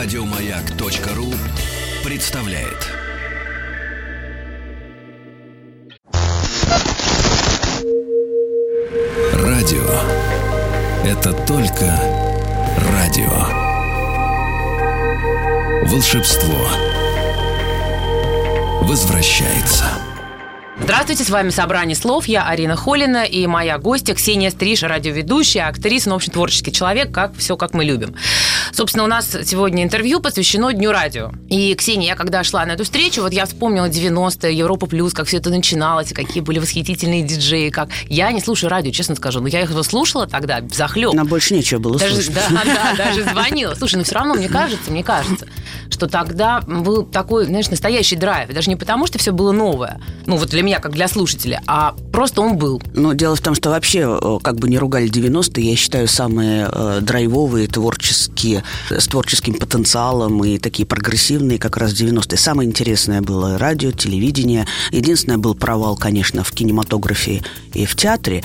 Радиомаяк.ру представляет. Радио это только радио. Волшебство возвращается. Здравствуйте, с вами «Собрание слов». Я Арина Холина и моя гостья Ксения Стриж, радиоведущая, актриса, ну, в общем, творческий человек, как все, как мы любим. Собственно, у нас сегодня интервью посвящено Дню радио. И, Ксения, я когда шла на эту встречу, вот я вспомнила 90-е, Европа Плюс, как все это начиналось, и какие были восхитительные диджеи, как... Я не слушаю радио, честно скажу, но я их слушала тогда захлеб. Нам больше нечего было даже, слушать. Да, да, даже звонила. Слушай, но все равно мне кажется, мне кажется, что тогда был такой, знаешь, настоящий драйв. Даже не потому, что все было новое, ну вот для меня, как для слушателя, а просто он был. Но дело в том, что вообще, э, как бы не ругали 90-е, я считаю, самые э, драйвовые, творческие, с творческим потенциалом и такие прогрессивные как раз 90-е. Самое интересное было радио, телевидение. Единственное, был провал, конечно, в кинематографе и в театре.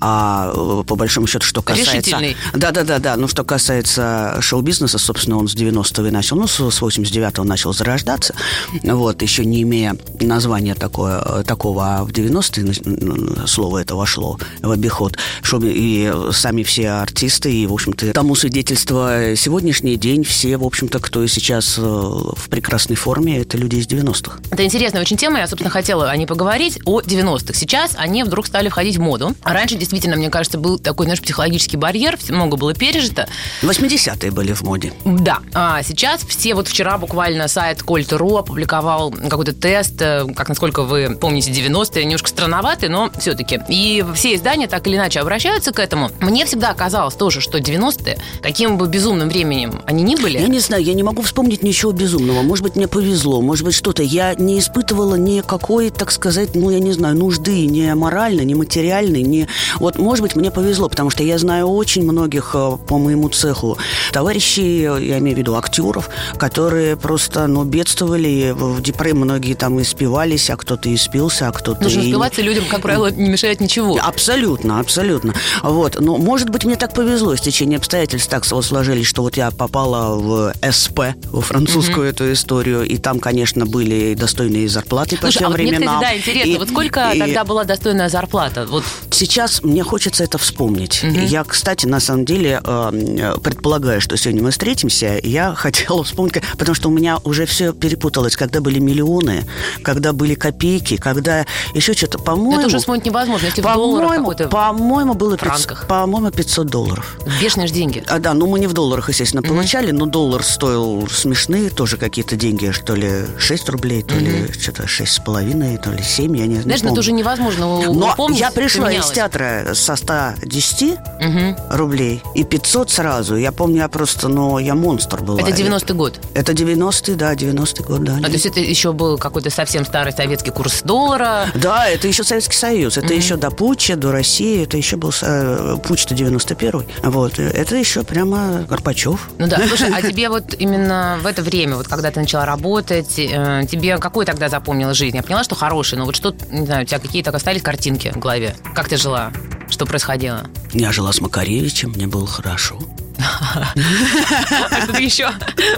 А э, по большому счету, что касается... Решительный. Да-да-да. Ну, что касается шоу-бизнеса, собственно, он с 90-го и начал. Ну, с с 89-го начал зарождаться. Вот, еще не имея названия такое, э, такого, а в 90-е слово это вошло в обиход. Шоу, и сами все артисты, и, в общем-то, тому свидетельство сегодняшний день все, в общем-то, кто сейчас э, в прекрасной форме, это люди из 90-х. Это интересная очень тема. Я, собственно, хотела о ней поговорить, о 90-х. Сейчас они вдруг стали входить в моду. А раньше, действительно, мне кажется, был такой, знаешь, психологический барьер, много было пережито. 80-е были в моде. Да. А сейчас все, вот вчера буквально сайт Кольт.ру опубликовал какой-то тест, э, как, насколько вы помните, 90-е, немножко странноватый, но все-таки. И все издания так или иначе обращаются к этому. Мне всегда казалось тоже, что 90-е, каким бы безумным временем они ни были... Я не знаю, я не могу вспомнить ничего безумного. Может быть, мне повезло, может быть, что-то. Я не испытывала никакой, так сказать, ну, я не знаю, нужды ни моральной, ни материальной, ни... Вот, может быть, мне повезло, потому что я знаю очень многих э, по моему цеху товарищей, я имею в виду актеров, которые просто, ну, бедствовали, в депре многие там испивались, а кто-то и спился, а кто-то Нужно и... спиваться людям, как правило, не мешает ничего. Абсолютно, абсолютно. Вот. Но, может быть, мне так повезло, с течение обстоятельств так вот сложились, что вот я попала в СП, во французскую эту историю, и там, конечно, были достойные зарплаты по Слушай, а тем вот мне, временам. кстати, да, интересно, И- вот сколько и- тогда была достойная зарплата? Вот Сейчас мне хочется это вспомнить. Я, кстати, на самом деле, э, предполагаю, что сегодня мы встретимся, я хотела вспомнить, потому что у меня уже все перепуталось, когда были миллионы, когда были копейки, когда еще что-то, по-моему... это уже вспомнить невозможно, если в По-моему, какой-то... по-моему, было пятьсот- франках. по-моему, 500 долларов. Бешеные же деньги. А, да, ну мы не в долларах, естественно, получали, но доллар стоил смешные тоже какие-то деньги, что ли 6 рублей, то ли что-то шесть с половиной, то ли 7, я не, не Знаешь, ну это помню. уже невозможно Но упомнить. я пришла из театра со 110 Мгм. рублей и 500 сразу. Я помню, я просто, ну, я монстр была. Это 90-й год. Это 90-й, да, 90-й год, да. А, то есть это еще был какой-то совсем старый советский курс доллара. Да, это еще Советский Союз, это еще до Путча, до России, это еще был э, Путч-то 91-й. Вот, это еще прямо Горбачев. Ну да, слушай, а тебе вот именно в это время, вот когда ты начала работать, э, тебе какой тогда запомнила жизнь? Я поняла, что хороший, но вот что, не знаю, у тебя какие-то остались картинки в голове? Как ты жила? Что происходило? Я жила с Макаревичем, мне было хорошо. Что-то еще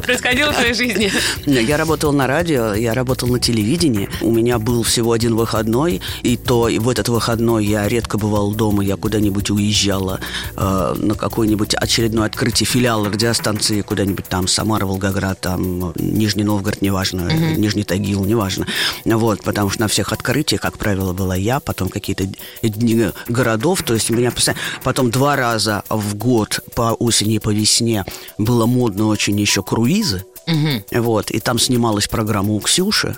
происходило в твоей жизни? Я работал на радио, я работал на телевидении. У меня был всего один выходной, и то и в этот выходной я редко бывал дома, я куда-нибудь уезжала э, на какое-нибудь очередное открытие филиала радиостанции куда-нибудь там, Самара, Волгоград, там, Нижний Новгород, неважно, Нижний Тагил, неважно. Вот, потому что на всех открытиях, как правило, была я, потом какие-то дни городов, то есть меня постоянно... Потом два раза в год по осени и по весне было модно очень еще круизы. Вот, и там снималась программа у Ксюши.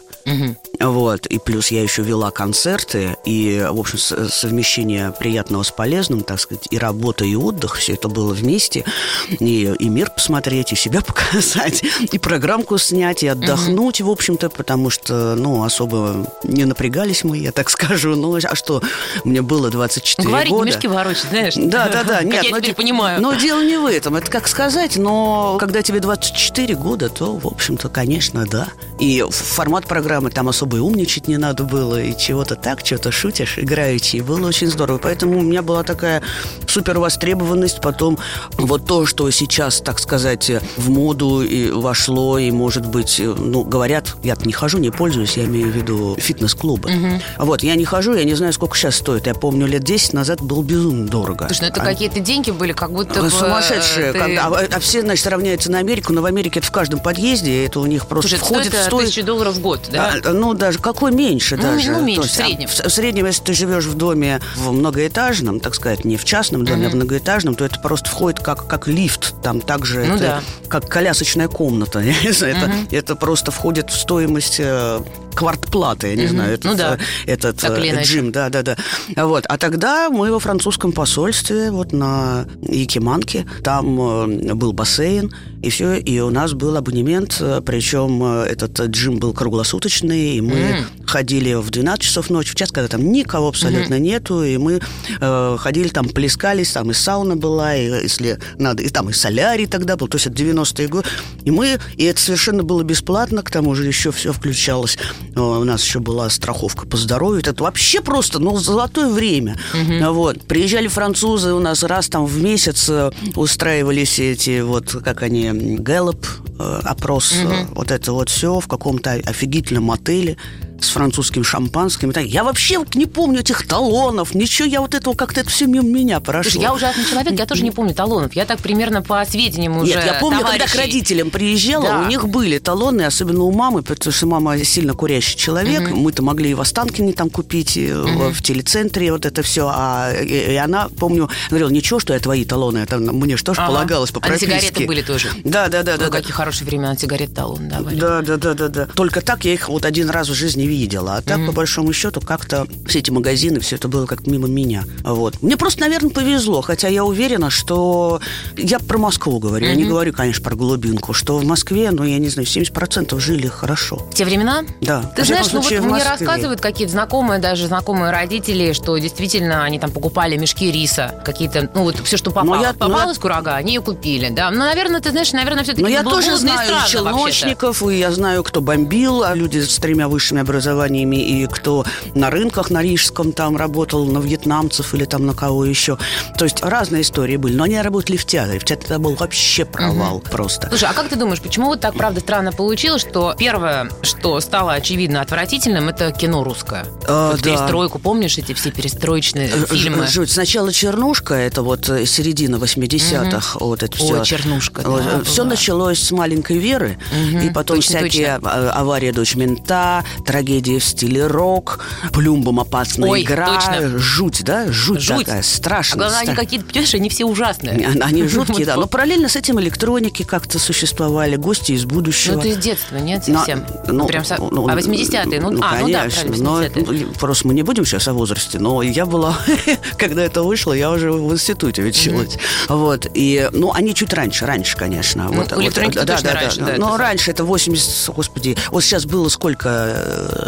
Вот, и плюс я еще вела концерты, и, в общем, совмещение приятного с полезным, так сказать, и работа, и отдых, все это было вместе. И, и мир посмотреть, и себя показать, и программку снять, и отдохнуть, в общем-то, потому что, ну, особо не напрягались мы, я так скажу. Ну, а что, мне было 24 Говорить, года. мешки ворочать, знаешь? Да, да, да. Нет, я но теперь де- понимаю. Но дело не в этом. Это как сказать, но когда тебе 24 года, то, в общем-то, конечно, да. И формат программы там особо и умничать не надо было, и чего-то так, чего-то шутишь, играете, и было очень здорово. Поэтому у меня была такая супер востребованность. Потом вот то, что сейчас, так сказать, в моду и вошло, и, может быть, ну, говорят, я не хожу, не пользуюсь, я имею в виду фитнес-клубы. Угу. Вот, я не хожу, я не знаю, сколько сейчас стоит. Я помню, лет 10 назад было безумно дорого. Слушай, ну это а... какие-то деньги были, как будто бы... Сумасшедшие. Ты... Когда, а, а все, значит, равняются на Америку, но в Америке это в каждом подъезде, это у них просто Слушай, входит стоит, стоит... тысячу долларов в год, да? А, ну, даже какой меньше ну, даже. Ну, меньше, есть, в среднем. А, в, в среднем, если ты живешь в доме в многоэтажном, так сказать, не в частном доме, mm-hmm. а в многоэтажном, то это просто входит как, как лифт. Там также ну, это да. как колясочная комната. Знаю, mm-hmm. это, это просто входит в стоимость э, квартплаты, я не mm-hmm. знаю, этот, ну, да. этот так э, джим, да, да, да. Вот. А тогда мы во французском посольстве, вот на Якиманке, там э, был бассейн, и все, и у нас был абонемент, э, причем этот джим был круглосуточный, и мы mm. ходили в 12 часов ночи, в час, когда там никого абсолютно mm-hmm. нету, и мы э, ходили там, плескались, там и сауна была, и если надо, и там и солярий тогда был, то есть это 90-е годы, и мы, и это совершенно было бесплатно, к тому же еще все включалось у нас еще была страховка по здоровью. Это вообще просто, ну, золотое время. Угу. Вот. Приезжали французы у нас раз там в месяц э, устраивались эти вот, как они, Гэллоп, э, опрос, угу. вот это вот все в каком-то офигительном отеле с французским шампанским. Я вообще вот не помню этих талонов, ничего, я вот этого как-то это все мимо меня прошло. Слушай, я ужасный человек, я тоже не помню талонов. Я так примерно по сведениям уже Нет, я помню, товарищей... когда к родителям приезжала, да. у них были талоны, особенно у мамы, потому что мама сильно курящий человек. Угу. Мы-то могли и в Останкине там купить, и угу. в телецентре вот это все. А и, и она, помню, говорила, ничего, что я твои талоны, это мне что же ага. полагалось по прописке. А сигареты были тоже? Да, да, да. Ну, да какие да. хорошие времена сигарет талон давали. Да, да, да, да, да. Только так я их вот один раз в жизни видела. А так, угу по большому счету, как-то все эти магазины, все это было как мимо меня. Вот. Мне просто, наверное, повезло, хотя я уверена, что... Я про Москву говорю, mm-hmm. я не говорю, конечно, про глубинку, что в Москве, ну, я не знаю, 70% жили хорошо. В те времена? Да. Ты знаешь, ну вот мне рассказывают какие-то знакомые, даже знакомые родители, что действительно они там покупали мешки риса, какие-то, ну, вот все, что попало, я, попало ну, из курага, они ее купили, да. Ну, наверное, ты знаешь, наверное, все-таки Но я тоже знаю челночников, и я знаю, кто бомбил, а люди с тремя высшими образованиями и кто на рынках на Рижском там работал, на вьетнамцев или там на кого еще. То есть разные истории были, но они работали в театре. В театре это был вообще провал угу. просто. Слушай, а как ты думаешь, почему вот так, правда, странно получилось, что первое, что стало очевидно отвратительным, это кино русское? А, вот да. Перестройку, помнишь эти все перестроечные э, фильмы? Жуть. Сначала «Чернушка», это вот э, середина 80-х, угу. вот это все. Ой, «Чернушка», да, Все была. началось с «Маленькой Веры», угу. и потом точно, всякие точно. А, «Авария дочь мента», трагедии в стиле рок, плюмбом опасная Ой, игра. Точно. Жуть, да? Жуть, Жуть. такая, страшная. А главное, они какие-то, понимаешь, они все ужасные. Они жуткие, да. Но параллельно с этим электроники как-то существовали, гости из будущего. Ну, это из детства, нет, совсем? Ну, Прям со... ну, а 80-е? Ну, ну, а, конечно, ну да, но просто мы не будем сейчас о возрасте, но я была, когда это вышло, я уже в институте училась. Вот, и, ну, они чуть раньше, раньше, конечно. Ну, вот, электроники вот, точно да, раньше, да. да но раньше это 80, господи, вот сейчас было сколько,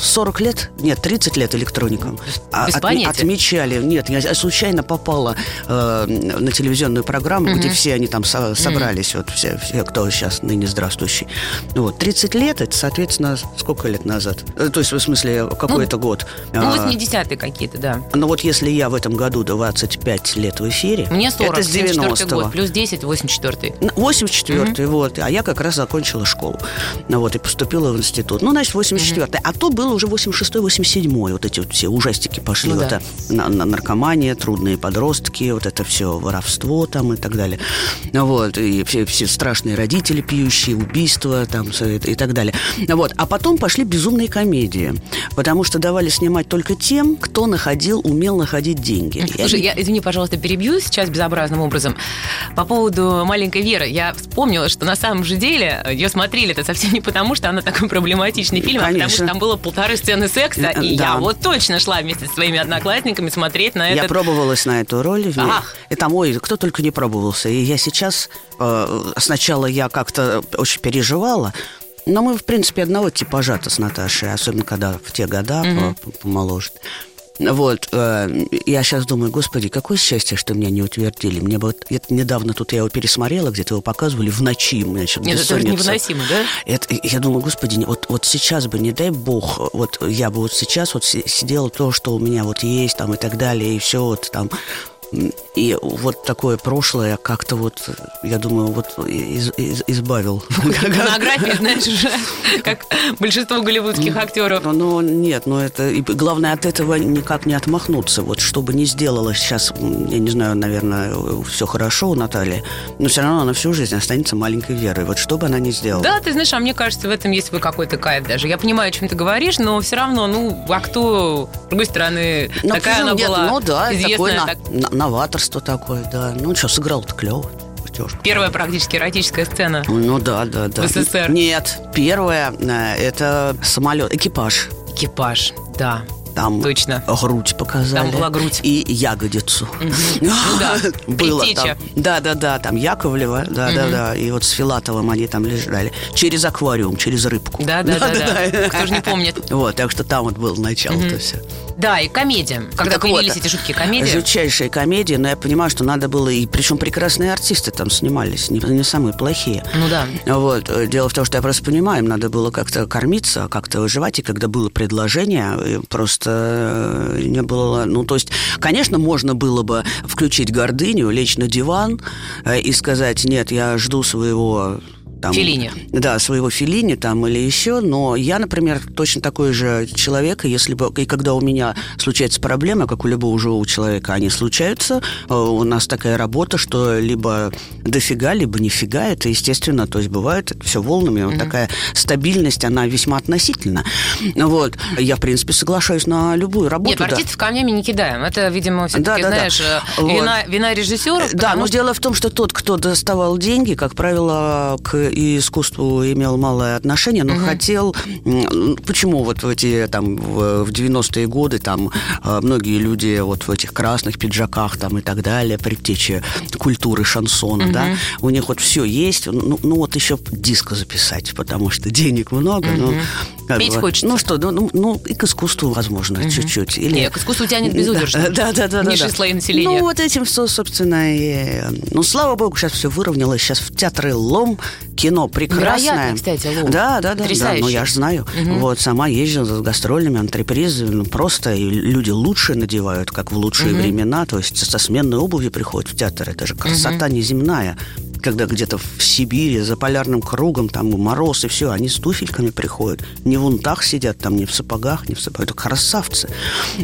40 лет? Нет, 30 лет электроникам. А, Без от, понятия. Отмечали. Нет, я случайно попала э, на телевизионную программу, угу. где все они там со- собрались, угу. вот все, все, кто сейчас ныне здравствующий. Вот, 30 лет, это, соответственно, сколько лет назад? Э, то есть, в смысле, какой это ну, год? Ну, 80-е какие-то, да. Ну, вот если я в этом году 25 лет в эфире, Мне 40, это с 90 год, плюс 10, 84 84 угу. вот. А я как раз закончила школу. Вот, и поступила в институт. Ну, значит, 84 угу. А то было уже 86-87 вот эти вот все ужастики пошли. Ну, вот да. на, на наркомания, трудные подростки, вот это все воровство там и так далее. Вот, и все, все страшные родители пьющие, убийства там и, и так далее. Вот, а потом пошли безумные комедии, потому что давали снимать только тем, кто находил, умел находить деньги. Слушай, я, извини, пожалуйста, перебью сейчас безобразным образом. По поводу маленькой Веры, я вспомнила, что на самом же деле ее смотрели это совсем не потому, что она такой проблематичный фильм, Конечно. потому что там было полторы сцены секса, и да. я вот точно шла вместе со своими одноклассниками смотреть на это. Я пробовалась на эту роль. Ах. И там, ой, кто только не пробовался. И я сейчас, э, сначала я как-то очень переживала, но мы, в принципе, одного типажа-то с Наташей, особенно когда в те года mm-hmm. помоложе. Вот, э, я сейчас думаю, господи, какое счастье, что меня не утвердили. Мне бы это недавно тут я его пересмотрела, где-то его показывали в ночи. У меня что Нет, это невыносимо, да? Это, я думаю, господи, вот, вот сейчас бы, не дай бог, вот я бы вот сейчас вот сидела то, что у меня вот есть там и так далее, и все вот там и вот такое прошлое как-то вот, я думаю, вот из, из, избавил. Порнография, знаешь, уже как большинство голливудских актеров. Но, но нет, но это... И главное, от этого никак не отмахнуться. Вот чтобы не сделала сейчас, я не знаю, наверное, все хорошо у Натальи, но все равно она всю жизнь останется маленькой Верой. Вот что бы она ни сделала. Да, ты знаешь, а мне кажется, в этом есть свой какой-то кайф даже. Я понимаю, о чем ты говоришь, но все равно, ну, а кто, с другой стороны, такая она была ну, да, известная. Такой, так новаторство такое, да. Ну, что, сыграл-то клево. Первая практически эротическая сцена. Ну да, да, да. В СССР. Нет, первая э, это самолет, экипаж. Экипаж, да. Там Точно. грудь показали. Там была грудь. И ягодицу. Ну да, Было там. Да, да, да, там Яковлева, да, да, да. И вот с Филатовым они там лежали. Через аквариум, через рыбку. Да, да, да. Кто же не помнит. Вот, так что там вот было начало-то все. Да, и комедия. Когда появились эти шутки, комедия. Жутчайшая комедия, но я понимаю, что надо было, и причем прекрасные артисты там снимались, не, не самые плохие. Ну да. Вот. Дело в том, что я просто понимаю, им надо было как-то кормиться, как-то выживать, и когда было предложение, просто э, не было... Ну, то есть, конечно, можно было бы включить гордыню, лечь на диван э, и сказать, нет, я жду своего там, Филини. Да, своего Филини там или еще, но я, например, точно такой же человек, и если бы, и когда у меня случается проблема, как у любого живого человека, они случаются, э, у нас такая работа, что либо дофига, либо нифига, это естественно, то есть бывает все волнами, mm-hmm. вот такая стабильность, она весьма относительна. Вот, я, в принципе, соглашаюсь на любую работу. Нет, артистов да. камнями не кидаем, это, видимо, все-таки, да, да, знаешь, да. Э, вина, вот. вина режиссера. Да, но что... дело в том, что тот, кто доставал деньги, как правило, к и искусству имел малое отношение, но угу. хотел... Почему вот в эти там в 90-е годы там а, многие люди вот в этих красных пиджаках там и так далее, предтечи культуры шансона, угу. да, у них вот все есть, ну, ну вот еще диско записать, потому что денег много, угу. но как Петь бы, хочется. Ну что, ну, ну, ну и к искусству, возможно, угу. чуть-чуть. Или... Нет, к искусству тянет безудержно. Да, да, да. Низшие да, слои населения. Ну вот этим, собственно, и... Ну, слава богу, сейчас все выровнялось. Сейчас в театры лом, кино прекрасное. Невероятно, кстати, лом. Да, да, да. да ну, я же знаю. Угу. Вот, сама ездила с гастрольными, антрепризы. Ну, просто и люди лучше надевают, как в лучшие угу. времена. То есть со сменной обуви приходят в театр. Это же красота угу. неземная когда где-то в Сибири за полярным кругом, там мороз и все, они с туфельками приходят. Не в унтах сидят, там не в сапогах, не в сапогах. Это красавцы.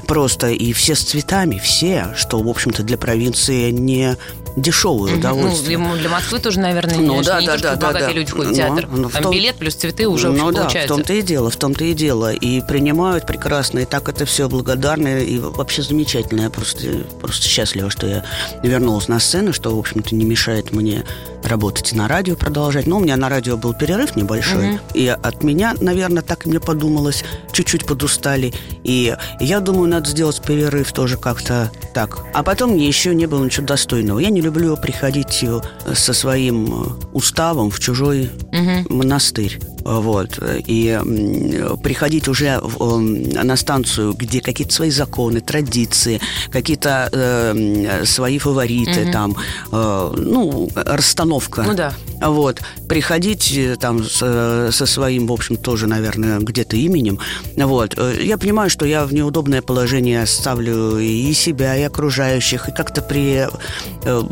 Просто и все с цветами, все, что, в общем-то, для провинции не дешевое удовольствие. Ну, для Москвы тоже, наверное, ну, не, да, не да, то, что да, богатые да. люди ходят в театр. Но, ну, Там том... билет плюс цветы уже ну, да, получается. в том-то и дело, в том-то и дело. И принимают прекрасно, и так это все благодарно, и вообще замечательно. Я просто, просто счастлива, что я вернулась на сцену, что, в общем-то, не мешает мне работать и на радио продолжать. Но у меня на радио был перерыв небольшой, угу. и от меня, наверное, так и мне подумалось, чуть-чуть подустали. И я думаю, надо сделать перерыв тоже как-то так. А потом мне еще не было ничего достойного. Я не люблю приходить э, со своим э, уставом в чужой угу. монастырь. Вот. И приходить уже на станцию, где какие-то свои законы, традиции, какие-то э, свои фавориты, угу. там, э, ну, расстановка. Ну да. Вот. Приходить э, там с, со своим, в общем, тоже, наверное, где-то именем. Вот. Я понимаю, что я в неудобное положение ставлю и себя, и окружающих, и как-то при, э,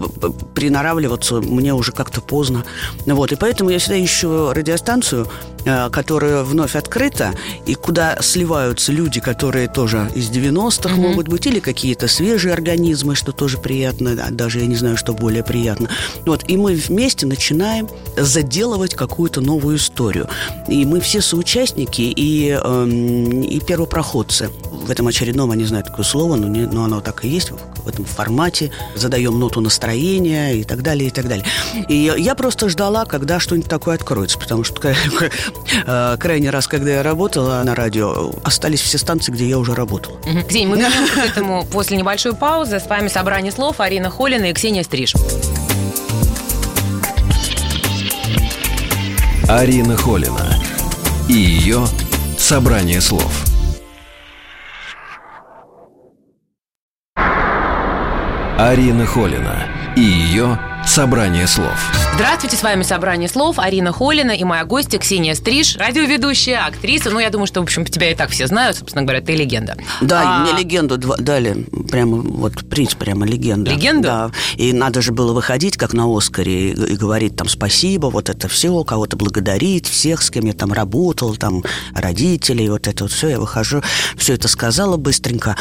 приноравливаться мне уже как-то поздно. Вот. И поэтому я всегда ищу радиостанцию, которая вновь открыта, и куда сливаются люди, которые тоже из 90-х mm-hmm. могут быть, или какие-то свежие организмы, что тоже приятно, даже я не знаю, что более приятно. Вот. И мы вместе начинаем заделывать какую-то новую историю. И мы все соучастники и, э, и первопроходцы. В этом очередном, я не знаю такое слово, но, не, но оно так и есть в этом формате. Задаем ноту настроения и так далее, и так далее. И я просто ждала, когда что-нибудь такое откроется, потому что э, крайний раз, когда я работала на радио, остались все станции, где я уже работала. День, мы вернемся к этому после небольшой паузы. С вами собрание слов Арина Холина и Ксения Стриж. Арина Холина и ее «Собрание слов». Арина Холина и ее «Собрание слов». Здравствуйте, с вами «Собрание слов». Арина Холина и моя гостья Ксения Стриж, радиоведущая, актриса. Ну, я думаю, что, в общем, тебя и так все знают, собственно говоря, ты легенда. Да, А, мне легенду дали, прямо вот приз, прямо легенда. Легенду? Да, и надо же было выходить, как на Оскаре, и, и говорить там спасибо, вот это все, кого-то благодарить, всех, с кем я там работал, там родителей, вот это вот все, я выхожу, все это сказала быстренько.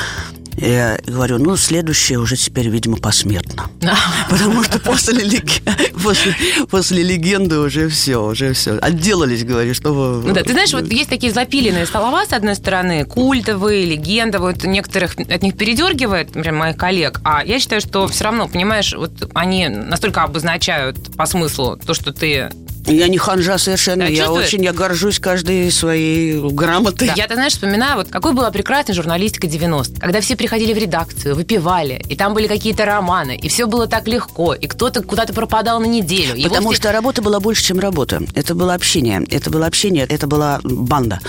Я говорю, ну, следующее уже теперь, видимо, посмертно. Потому что после, лег- после, после легенды уже все, уже все. Отделались, говорю, что... Ну да, ты знаешь, вот есть такие запиленные слова, с одной стороны, культовые, легенда, вот некоторых от них передергивает, например, моих коллег, а я считаю, что все равно, понимаешь, вот они настолько обозначают по смыслу то, что ты... Я не ханжа совершенно. Да, я очень, я горжусь каждой своей грамотой. Я, ты знаешь, вспоминаю, вот какой была прекрасная журналистика 90 когда все приходили в редакцию, выпивали, и там были какие-то романы, и все было так легко, и кто-то куда-то пропадал на неделю. и Потому вовсе- что работа была больше, чем работа. Это было общение. Это было общение, это была банда.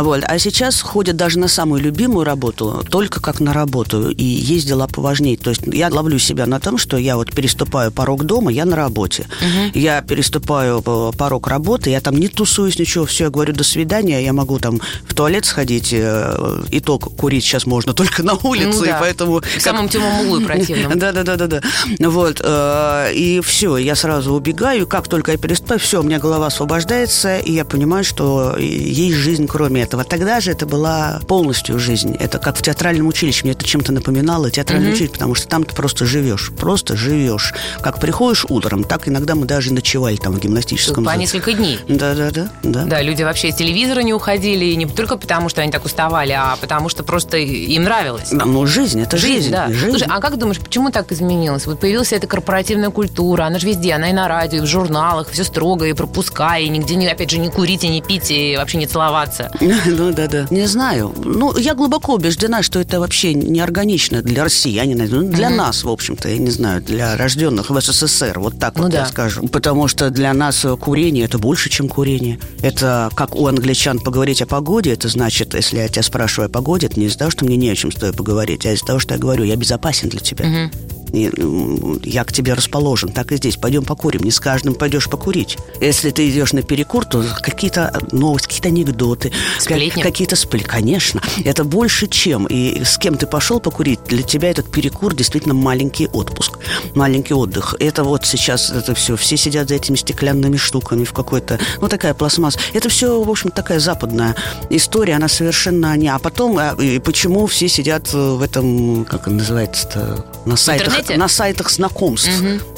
Вот. А сейчас ходят даже на самую любимую работу, только как на работу. И есть дела поважнее. То есть я ловлю себя на том, что я вот переступаю порог дома, я на работе. Я переступаю порог работы, я там не тусуюсь, ничего, все, я говорю до свидания, я могу там в туалет сходить, э, и то курить сейчас можно только на улице, Ну и да. поэтому... В самом темном углу и противном. Да, да, да, да, да. Вот. э, И все, я сразу убегаю. Как только я переступаю, все, у меня голова освобождается, и я понимаю, что есть жизнь кроме этого. Тогда же это была полностью жизнь. Это как в театральном училище. Мне это чем-то напоминало театральное училище, потому что там ты просто живешь. Просто живешь. Как приходишь утром, так иногда мы даже ночевали там в гимнастическом По зале. несколько дней. Да, да, да, да. Да, люди вообще из телевизора не уходили, и не только потому, что они так уставали, а потому что просто им нравилось. Да, Ну, жизнь, это жизнь. да. жизнь. Слушай, а как думаешь, почему так изменилось? Вот появилась эта корпоративная культура, она же везде, она и на радио, и в журналах, все строго, и пропуска, и нигде, не, опять же, не курить, и не пить, и вообще не целоваться. Ну да, да. Не знаю. Ну, я глубоко убеждена, что это вообще не органично для знаю, ну, для нас, в общем-то, я не знаю, для рожденных в СССР, вот так Ну вот я скажу. Потому что для нас э, курение это больше, чем курение. Это как у англичан поговорить о погоде, это значит, если я тебя спрашиваю о погоде, это не из-за того, что мне не о чем с тобой поговорить, а из-за того, что я говорю, я безопасен для тебя. И, я к тебе расположен, так и здесь. Пойдем покурим. Не с каждым пойдешь покурить. Если ты идешь на перекур, то какие-то новости, какие-то анекдоты, Сплетни. как- какие-то сплетни. Конечно, это больше чем. И с кем ты пошел покурить, для тебя этот перекур действительно маленький отпуск, маленький отдых. Это вот сейчас это все, все сидят за этими стеклянными штуками в какой-то, ну такая пластмасса. Это все, в общем, такая западная история, она совершенно не. А потом, а, и почему все сидят э, в этом, как он называется-то, на сайтах, интернете? на сайтах знакомств,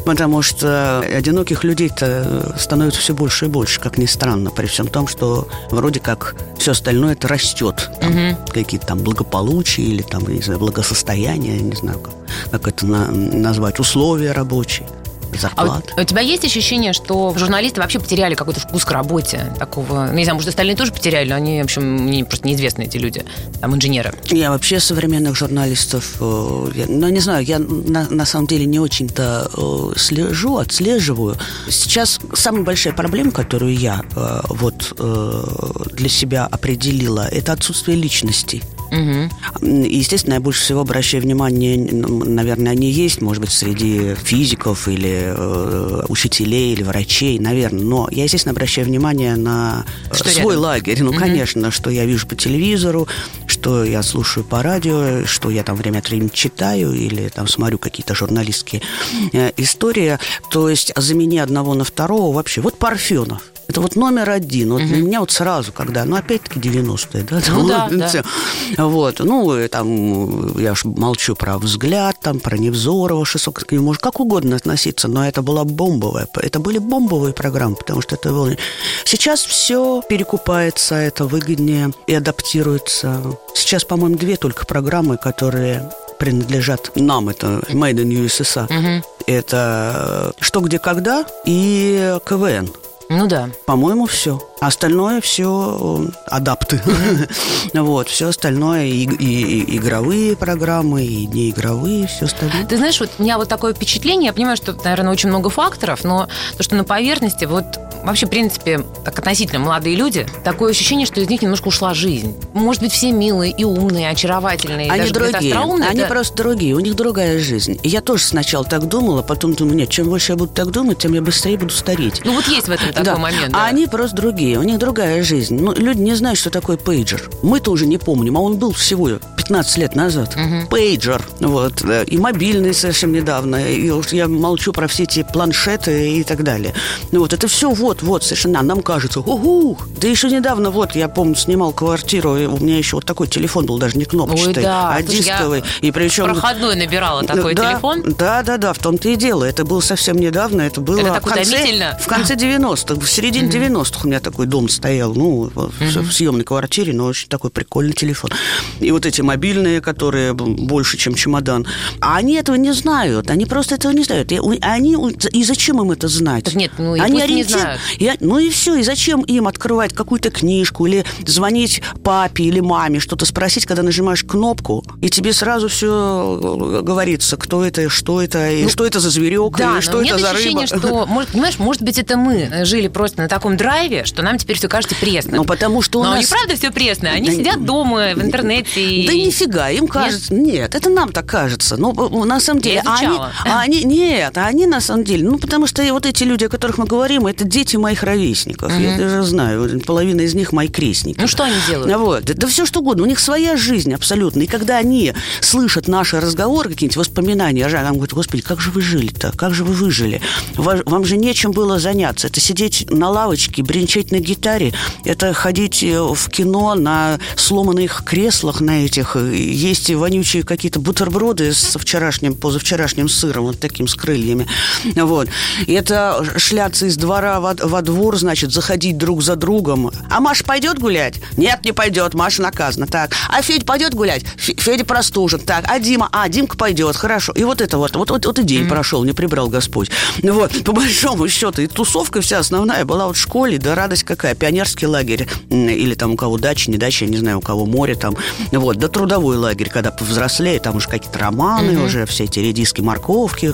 потому что одиноких людей-то становится все больше и больше, как ни странно, при всем том, что вроде как все остальное это растет, Там какие-то там благополучие или там, не знаю, благосостояние, не знаю, как, как это на- назвать, условия рабочие, А зарплаты. вот у тебя есть ощущение, что журналисты вообще потеряли какой-то вкус к работе? Такого, ну, не знаю, может, остальные тоже потеряли, но они, в общем, мне просто неизвестны эти люди, там, инженеры. Я вообще современных журналистов, э, я, ну, не знаю, я на, на самом деле не очень-то э, слежу, отслеживаю. Сейчас самая большая проблема, которую я э, вот для себя определила, это отсутствие личности. И, Естественно, я больше всего обращаю внимание, ну, наверное, они есть, может быть, среди физиков или э, учителей или врачей, наверное. Но я, естественно, обращаю внимание на э, Что свой рядом? лагерь. Ну, конечно, что я вижу по телевизору, что я слушаю по радио, что я там время от времени читаю или там смотрю какие-то журналистские э, истории. То есть замене одного на второго вообще. Вот Парфенов. Это вот номер один. Вот для меня вот сразу, когда, ну, опять-таки 90-е, да? Ну да, да. Вот, ну, там, я уж молчу про взгляд, там, про Невзорова, 600, к нему может как угодно относиться, но это была бомбовая, это были бомбовые программы, потому что это было... Сейчас все перекупается, это выгоднее и адаптируется. Сейчас, по-моему, две только программы, которые принадлежат нам, это Made in USSR. Это «Что, где, когда» и КВН. Ну да. По-моему, все. Остальное все адапты. вот, все остальное и, и- и игровые программы, и неигровые, все остальное. Ты знаешь, вот у меня вот такое впечатление, я понимаю, что, наверное, очень много факторов, но то, что на поверхности, вот вообще, в принципе, так относительно молодые люди, такое ощущение, что из них немножко ушла жизнь. Может быть, все милые и умные, очаровательные, Они даже другие. Они да. просто другие. У них другая жизнь. И я тоже сначала так думала, потом думаю, нет, чем больше я буду так думать, тем я быстрее буду стареть. Ну вот есть в этом такой Да. момент. А да. они просто другие, у них другая жизнь. Ну, люди не знают, что такое пейджер. Мы тоже не помним, а он был всего 15 лет назад. Пейджер. Вот. да. И мобильный совсем недавно. И уж я молчу про все эти планшеты и так далее. Ну вот это все вот-вот совершенно. А Нам кажется, угу. Да еще недавно, вот, я помню, снимал квартиру, и у меня еще вот такой телефон был, даже не кнопочный, Ой, да. а Слушай, я дисковый. И причем... Проходной набирала такой да, телефон. Да, да, да, в том-то и дело. Это было совсем недавно. Это было Это в так конце, утомительно. в конце 90-х. В середине 90-х у меня такой дом стоял. Ну, в, в съемной квартире, но очень такой прикольный телефон. И вот эти мобильные, которые больше, чем чемодан. А они этого не знают. Они просто этого не знают. И, они, и зачем им это знать? Так нет, ну и они пусть не знают. Я- ну и все. И зачем им открывать какую-то книжку или звонить папе или маме, что-то спросить, когда нажимаешь кнопку, и тебе сразу все говорится, кто это, что это, и что это за зверек, Ну, Да, и что но это нет за ощущения, рыба. что, может, понимаешь, может быть, это мы жили просто на таком драйве, что нам теперь все кажется пресным. Ну, потому что у Но нас... и правда все пресное. Они Да сидят дома в интернете и... Да нифига, им кажется. Нет, это нам так кажется. Ну, б- на самом деле. Я они, а они- нет, а они на самом деле. Ну, потому что и вот эти люди, о которых мы говорим, это дети моих ровесников. Я даже знаю, половина из них мои крестники. Ну, что они делают? Вот. Да, все что угодно. У них своя жизнь абсолютно. И когда они слышат наши разговоры, какие-нибудь воспоминания, а нам говорят, господи, как же вы жили-то? Как же вы выжили? Ва- Вам же нечем было заняться. Это сидеть на лавочке, бренчать на гитаре, это ходить э, в кино на сломанных креслах на этих, э, есть вонючие какие-то бутерброды со вчерашним, позавчерашним сыром, вот таким с крыльями. Вот. И это шляться из двора во, во двор, значит, заходить друг за другом. А Маша пойдет гулять? Нет, не пойдет, Маша наказана. Так. А Федя пойдет гулять? Фе- Федя простужен. Так. А Дима? А, Димка пойдет. Хорошо. И вот это вот. Вот, вот, вот и день прошел, не прибрал Господь. Вот, по большому счету. И тусовка вся основная была вот в школе. Да радость какая. Пионерский лагерь. Или там у кого дача, не дача, я не знаю, у кого море там. Вот. Да трудовой лагерь, когда повзрослее, там уже какие-то романы, уже все эти редиски, морковки,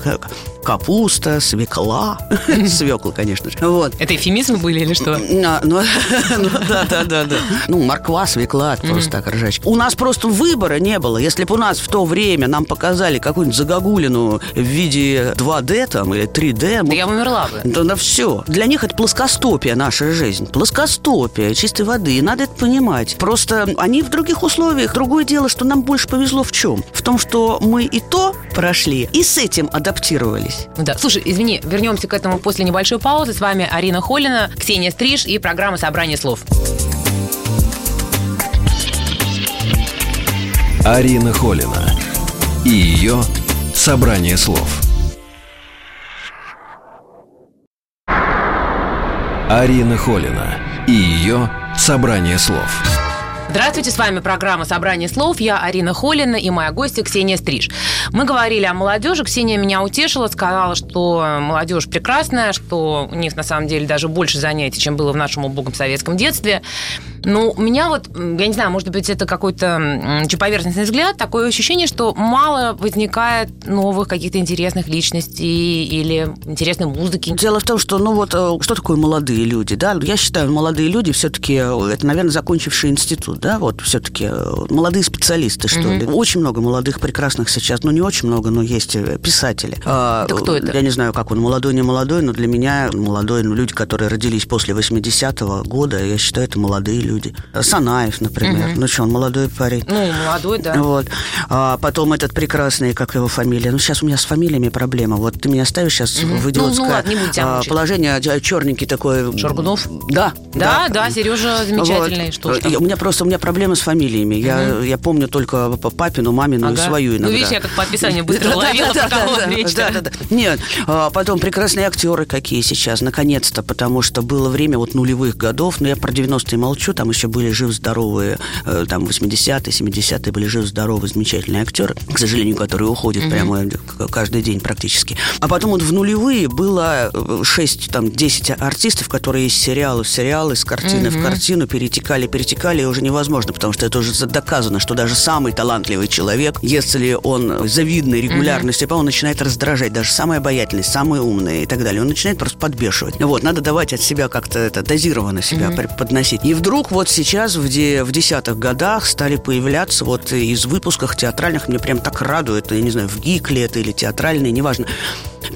капуста, свекла. Свекла, конечно же. Вот. Это эфемизмы были или что? А, ну, ну, да, да, да, да. Ну, морква, свекла, просто так ржачка. У нас просто выбора не было. Если бы у нас в то время нам показали какую-нибудь загогулину в виде 2D там или 3D, Да я бы умерла бы. да на все. Для них это плоскостопие наша жизнь. Плоскостопие чистой воды. И надо это понимать. Просто они в других условиях. Другое дело, что нам больше повезло в чем? В том, что мы и то прошли, и с этим адаптировались. Ну Да. Слушай, извини, вернемся к этому после небольшой паузы. С вами Арина Холина, Ксения Стриж и программа «Собрание слов». Арина Холина и ее собрание слов. Арина Холина и ее собрание слов. Здравствуйте, с вами программа «Собрание слов». Я Арина Холина и моя гостья Ксения Стриж. Мы говорили о молодежи. Ксения меня утешила, сказала, что молодежь прекрасная, что у них на самом деле даже больше занятий, чем было в нашем убогом советском детстве. Но у меня вот, я не знаю, может быть, это какой-то поверхностный взгляд, такое ощущение, что мало возникает новых каких-то интересных личностей или интересной музыки. Дело в том, что, ну вот, э, что такое молодые люди, да? Я считаю, молодые люди все-таки, это, наверное, закончившие институт, да, вот все-таки молодые специалисты, что ли. Очень много молодых, прекрасных сейчас, ну не очень много, но есть э, писатели. А, Да кто это? Я не знаю, как он, молодой, не молодой, но для меня молодой, ну, люди, которые родились после 80-го года, я считаю, это молодые люди. Санаев, например, ну что, он молодой парень. Ну, молодой, да. Вот. А потом этот прекрасный, как его фамилия. Ну, сейчас у меня с фамилиями проблема. Вот ты меня ставишь сейчас в Ну, ну идиотское ладно, не а, положение. Черненький такой. Шаргунов? Да. Да, да, Сережа замечательный. Вот. Что У меня просто меня проблемы с фамилиями. Я, я помню только папину, мамину и Ага. свою иногда. Ну, видишь, я как по описанию быстро ловила, про кого речь. Нет, а, потом прекрасные актеры какие сейчас, наконец-то, потому что было время вот нулевых годов, но я про 90-е молчу, там еще были жив-здоровые, э, там 80-е, 70-е были жив-здоровые, замечательные актеры, к сожалению, которые уходят прямо к- каждый день практически. А потом вот в нулевые было 6, там, 10 артистов, которые из сериала в сериал, из картины в картину перетекали, перетекали, и уже невозможно невозможно, потому что это уже доказано, что даже самый талантливый человек, если он завидной регулярности, mm-hmm. он начинает раздражать, даже самый обаятельный, самый умный и так далее, он начинает просто подбешивать. Вот, надо давать от себя как-то это дозированно себя mm-hmm. подносить. И вдруг вот сейчас в, де, в десятых годах стали появляться вот из выпусков театральных, мне прям так радует, я не знаю, в Гикле это или театральные, неважно,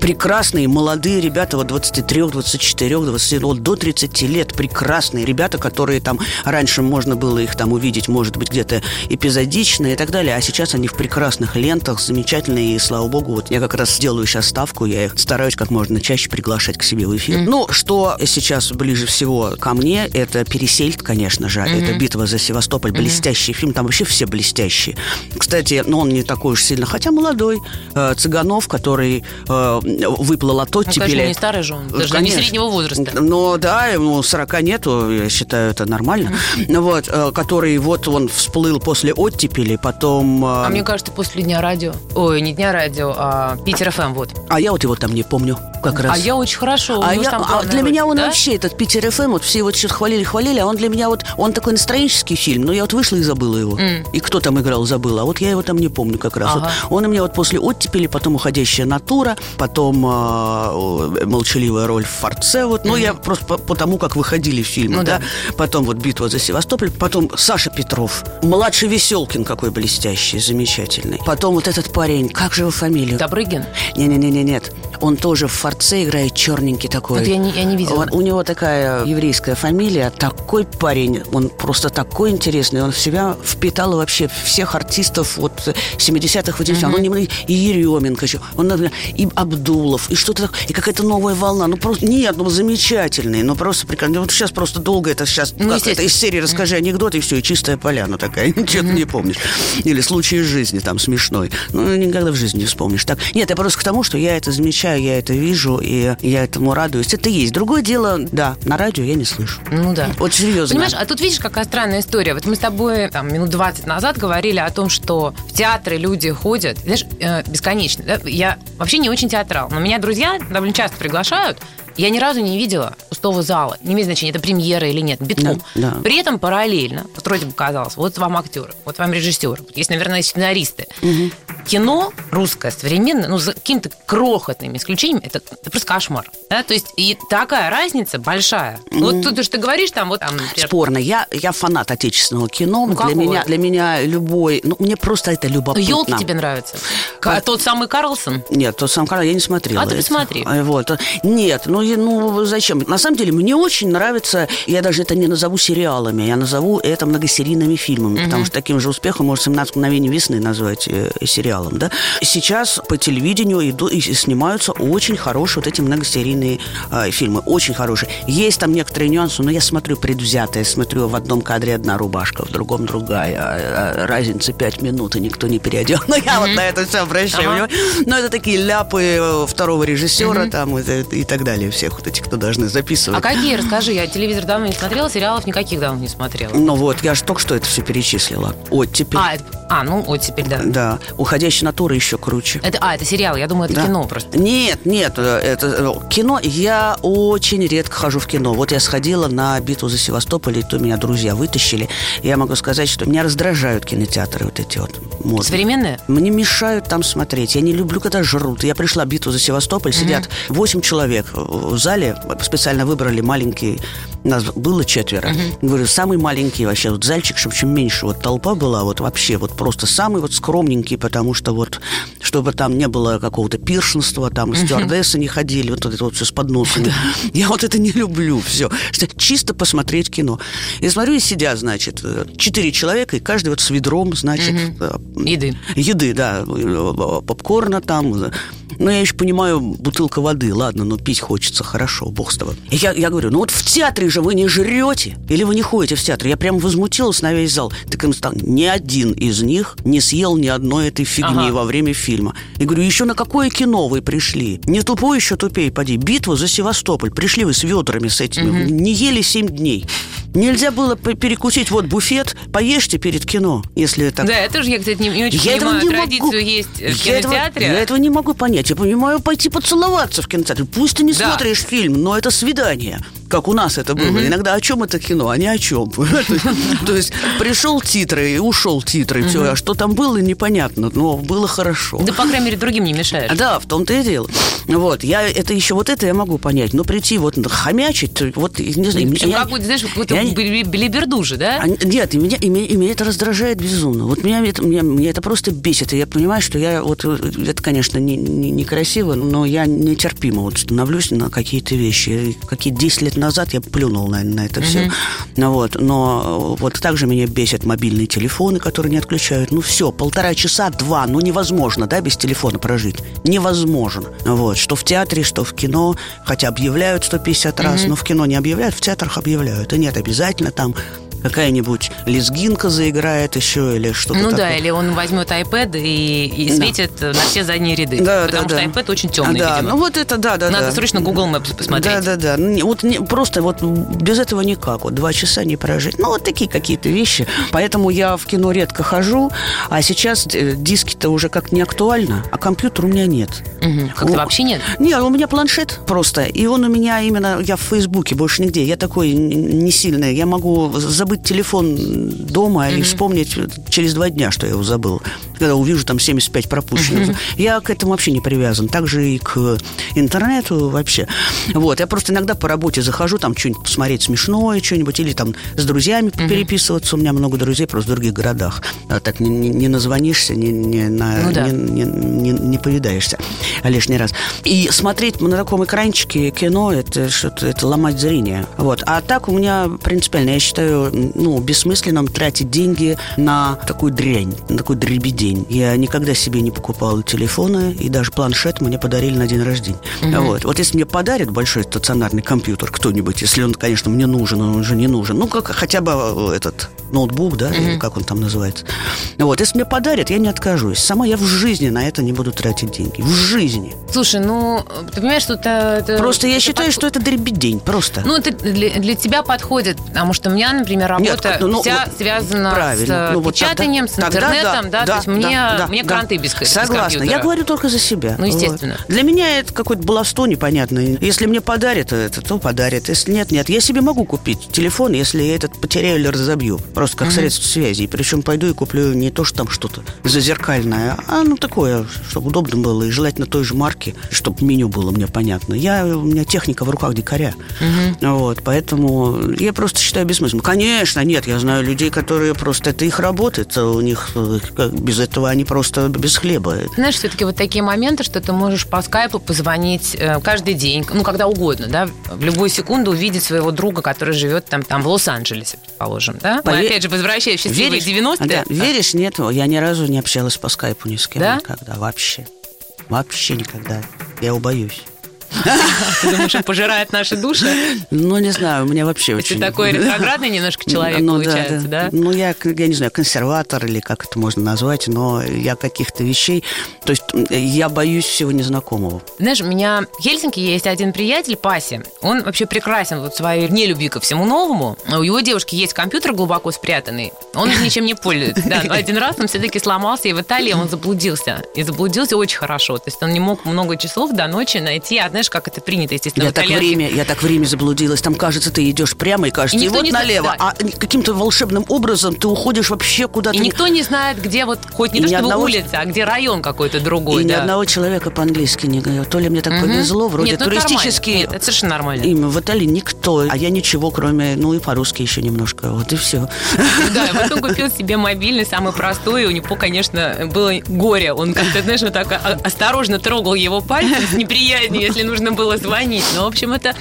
прекрасные молодые ребята, вот 23, 24, 20, вот до 30 лет, прекрасные ребята, которые там раньше можно было их там увидеть, может быть, где-то эпизодично и так далее, а сейчас они в прекрасных лентах, замечательные, и слава богу, вот я как раз сделаю сейчас ставку, я их стараюсь как можно чаще приглашать к себе в эфир. Mm. Ну, что сейчас ближе всего ко мне, это «Пересельд», конечно же, mm-hmm. это «Битва за Севастополь», mm-hmm. блестящий фильм, там вообще все блестящие. Кстати, ну, он не такой уж сильно, хотя молодой, э, Цыганов, который э, выплыл от оттепели. Ну, конечно, не старый же он, даже конечно. не среднего возраста. Ну, да, ему 40 нету, я считаю, это нормально. Mm-hmm. Вот, э, который вот он всплыл после оттепели, потом... Э, а мне кажется, после Дня радио. Ой, не Дня радио, а Питер ФМ, вот. А я вот его там не помню как раз. А я очень хорошо. А, я, а для меня он да? вообще, этот Питер ФМ, вот все вот что-то хвалили, хвалили, а он для меня вот, он такой настроенческий фильм, но я вот вышла и забыла его. Mm. И кто там играл, забыла. А вот я его там не помню как раз. Ага. Вот он у меня вот после оттепели, потом уходящая натура, потом э, молчаливая роль в Форце, вот. Ну, mm-hmm. я просто по, по тому, как выходили фильмы, ну, да? да. Потом вот битва за Севастополь, потом Саша Петров, младший Веселкин какой блестящий, замечательный. Потом вот этот парень, как же его фамилию? Добрыгин? Не-не-не, нет. Он тоже в Форце играет черненький такой. Вот я не, я не видела. Он, у него такая еврейская фамилия. Такой парень, он просто такой интересный. Он в себя впитал вообще всех артистов вот 70-х, 80-х. Угу. Он и Еременко еще. Он, и Абдулов, и что-то такое. И какая-то новая волна. Ну, просто, нет, ну, замечательный. Ну, просто прекрасно. Вот сейчас просто долго это сейчас, ну, как это из серии «Расскажи анекдот», и все, и чистая поляна такая. Ничего не помнишь. Или «Случай из жизни» там смешной. Ну, никогда в жизни не вспомнишь. Так, нет, я просто к тому, что я это замечаю я это вижу, и я этому радуюсь. Это есть. Другое дело, да, на радио я не слышу. Ну да. Вот серьезно. Понимаешь, а тут видишь, какая странная история. Вот мы с тобой там минут 20 назад говорили о том, что в театры люди ходят, знаешь, э, бесконечно. Да? Я вообще не очень театрал, но меня друзья довольно часто приглашают, я ни разу не видела пустого зала. Не имеет значения, это премьера или нет, битком. Да, да. При этом параллельно, вроде бы казалось, вот вам актер, вот вам режиссер, есть, наверное, сценаристы. Угу. Кино русское, современное, ну, за каким-то крохотным исключением, это, это просто кошмар. Да? То есть и такая разница большая. Mm. Вот тут уж ты говоришь, там вот там... Спорно. Я, я фанат отечественного кино. Ну, для, меня, для меня любой... Ну, мне просто это любопытно. Елки тебе нравятся? А тот самый Карлсон? Нет, тот самый Карлсон я не смотрела. А ты посмотри. Вот. Нет, ну ну зачем? На самом деле, мне очень нравится, я даже это не назову сериалами, я назову это многосерийными фильмами, угу. потому что таким же успехом может 17 мгновений весны назвать э, сериалом, да. Сейчас по телевидению идут и снимаются очень хорошие вот эти многосерийные э, фильмы, очень хорошие. Есть там некоторые нюансы, но я смотрю предвзятые, смотрю в одном кадре одна рубашка, в другом другая, а, а, разница 5 минут, и никто не переодел. Но я вот на это все обращаю ага. Но это такие ляпы э, второго режиссера там и, и так далее всех вот этих, кто должны записывать. А какие, расскажи, я телевизор давно не смотрела, сериалов никаких давно не смотрела. Ну вот, я же только что это все перечислила. Оттепель. А, это, а ну оттепель, да. Да. Уходящая натура еще круче. Это, а, это сериал, я думаю, это да. кино просто. Нет, нет, э, это э, кино. Я очень редко хожу в кино. Вот я сходила на битву за Севастополь, и то меня друзья вытащили. Я могу сказать, что меня раздражают кинотеатры вот эти вот. Модные. Современные? Мне мешают там смотреть. Я не люблю, когда жрут. Я пришла в битву за Севастополь, сидят восемь человек в зале, специально выбрали маленький, нас было четверо. Uh-huh. Говорю, самый маленький вообще, вот зальчик, чтобы чем меньше вот толпа была, вот вообще, вот просто самый вот скромненький, потому что вот, чтобы там не было какого-то пиршенства, там uh-huh. стюардессы не ходили, вот это вот все с подносами. Я вот это не люблю, все. Чисто посмотреть кино. И смотрю, и сидят, значит, четыре человека, и каждый вот с ведром, значит... Uh-huh. Еды. Еды, да. Попкорна там, ну, я еще понимаю, бутылка воды, ладно, но пить хочется, хорошо, бог с тобой. Я, я говорю, ну вот в театре же вы не жрете, или вы не ходите в театр? Я прям возмутилась на весь зал. Так им стал, ни один из них не съел ни одной этой фигни ага. во время фильма. И говорю, еще на какое кино вы пришли? Не тупой еще тупей, поди. Битва за Севастополь. Пришли вы с ведрами с этими. Угу. Не ели семь дней. Нельзя было перекусить вот буфет, поешьте перед кино, если так. Да, это же я, кстати, не, не очень я понимаю, не традицию могу. есть в я кинотеатре. Этого, я этого не могу понять. Я понимаю, пойти поцеловаться в кинотеатре. Пусть ты не да. смотришь фильм, но это свидание как у нас это было. Иногда о чем это кино, а не о чем. То есть пришел титры и ушел титры, все, а что там было, непонятно, но было хорошо. Да, по крайней мере, другим не мешаешь. Да, в том-то и дело. Вот, я это еще вот это я могу понять, но прийти вот хомячить, вот, не знаю... Причем какой-то, знаешь, какой-то белибердужи, да? А, нет, и меня, и, меня, и меня это раздражает безумно. Вот меня, это, меня, меня это просто бесит, и я понимаю, что я вот, это, конечно, не, не, некрасиво, но я нетерпимо вот становлюсь на какие-то вещи. Какие 10 лет назад я плюнул на, на это все. Ну, вот, но вот также меня бесят мобильные телефоны, которые не отключают. Ну все, полтора часа, два, ну невозможно, да, без телефона прожить. Невозможно. Вот, что в театре, что в кино, хотя объявляют 150 раз, mm-hmm. но в кино не объявляют, в театрах объявляют. И нет, обязательно там какая-нибудь лезгинка заиграет еще или что-то Ну такое. да, или он возьмет iPad и, и светит да. на все задние ряды. Да, потому да, что да. iPad очень темный, да, видимо. ну вот это, да, да. Надо да. срочно Google Maps посмотреть. Да, да, да. Вот не, просто вот без этого никак. Вот два часа не прожить. Ну вот такие какие-то вещи. Поэтому я в кино редко хожу, а сейчас э, диски-то уже как не актуально, а компьютер у меня нет. Угу. Как-то вообще нет? Нет, у меня планшет просто. И он у меня именно, я в Фейсбуке, больше нигде. Я такой не сильный. Я могу забыть телефон дома mm-hmm. и вспомнить через два дня, что я его забыл. Когда увижу там 75 пропущенных. Mm-hmm. Я к этому вообще не привязан. Также и к интернету вообще. Вот. Я просто иногда по работе захожу, там что-нибудь посмотреть смешное, что-нибудь, или там с друзьями mm-hmm. переписываться. У меня много друзей просто в других городах. А так не, не, не назвонишься, не, не, на, ну, да. не, не, не, не повидаешься лишний раз. И смотреть на таком экранчике кино, это что-то, это ломать зрение. Вот. А так у меня принципиально, я считаю, ну, бессмысленно тратить деньги на такую дрянь, на такой дребедень. Я никогда себе не покупал телефоны, и даже планшет мне подарили на день рождения. Угу. Вот. вот если мне подарят большой стационарный компьютер кто-нибудь, если он, конечно, мне нужен, он уже не нужен, ну, как хотя бы э, этот ноутбук, да, угу. или как он там называется. Вот, если мне подарят, я не откажусь. Сама я в жизни на это не буду тратить деньги. В жизни. Слушай, ну, ты понимаешь, что это... это просто я это считаю, под... что это дребедень, просто. Ну, это для, для тебя подходит, потому что у меня, например, работа Нет, ну, вся вот, связана правильно. с ну, вот печатанием, тогда, с интернетом, да, да, да, то есть да, мне, да, мне да, кранты без, Согласна, без я говорю только за себя. Ну, естественно. Вот. Для меня это какое-то баловство непонятное. Если мне подарят это, то подарят. Если нет, нет. Я себе могу купить телефон, если я этот потеряю или разобью. Просто как угу. средство связи. Причем пойду и куплю не то, что там что-то зазеркальное, а ну такое, чтобы удобно было. И желательно той же марки, чтобы меню было мне понятно. Я, у меня техника в руках дикаря. Угу. Вот, поэтому я просто считаю бессмысленным. Конечно, нет, я знаю людей, которые просто это их работа, это у них без этого они просто без хлеба. Знаешь, все-таки вот такие моменты, что ты можешь по скайпу позвонить э, каждый день, ну, когда угодно, да, в любую секунду увидеть своего друга, который живет там, там в Лос-Анджелесе, предположим, да? Мы, опять же, возвращаясь в счастливые веришь? 90-е. Да. Веришь? Нет, я ни разу не общалась по скайпу ни с кем да? никогда, вообще. Вообще никогда. Я убоюсь. Ты думаешь, он пожирает наши души? Ну, не знаю, у меня вообще очень... Ты такой ретроградный немножко человек, ну, получается, да, Ну, я, я не знаю, консерватор или как это можно назвать, но я каких-то вещей... То есть я боюсь всего незнакомого. Знаешь, у меня в Хельсинки есть один приятель, Паси. Он вообще прекрасен вот своей нелюбви ко всему новому. У его девушки есть компьютер глубоко спрятанный. Он ничем не пользуется. Да, но один раз он все-таки сломался, и в Италии он заблудился. И заблудился очень хорошо. То есть он не мог много часов до ночи найти одна знаешь, как это принято, естественно. Я так, время, я так время заблудилась. Там, кажется, ты идешь прямо и кажется, и, и вот налево. Да. А каким-то волшебным образом ты уходишь вообще куда-то. И никто не знает, где вот хоть не и то, чтобы одного... улица, а где район какой-то другой. И да. ни одного человека по-английски не говорю. То ли мне так угу. повезло, вроде Нет, ну, туристические. Нет, это совершенно нормально. Им в Италии никто. А я ничего, кроме, ну и по-русски еще немножко. Вот и все. Да, вот он купил себе мобильный, самый простой. У него, конечно, было горе. Он как-то, знаешь, вот так осторожно трогал его пальцем с неприятнее, если нужно было звонить. Ну, в общем, это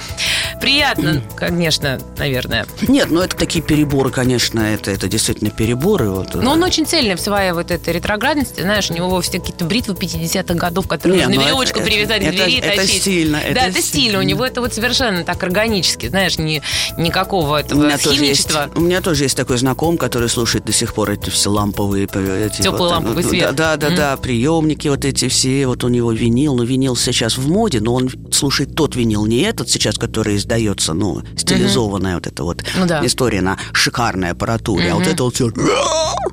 приятно, конечно, наверное. Нет, ну это такие переборы, конечно, это, это действительно переборы. Вот. Но он очень своей вот этой ретроградности. Знаешь, у него вовсе какие-то бритвы 50-х годов, которые нужно ну, веревочку это, привязать это, к двери это, и тащить. Это стильно. Да, это, это стильно. У него это вот совершенно так органически, знаешь, ни, никакого этого у меня химичества. Тоже есть, у меня тоже есть такой знаком, который слушает до сих пор эти все ламповые... Эти Теплый вот, ламповый свет. Да, да, да, приемники вот эти все. Вот у него винил. Ну, винил сейчас в моде, но он слушает тот винил, не этот сейчас, который издается, ну, стилизованная вот эта вот ну, да. история на шикарной аппаратуре, а вот это вот все...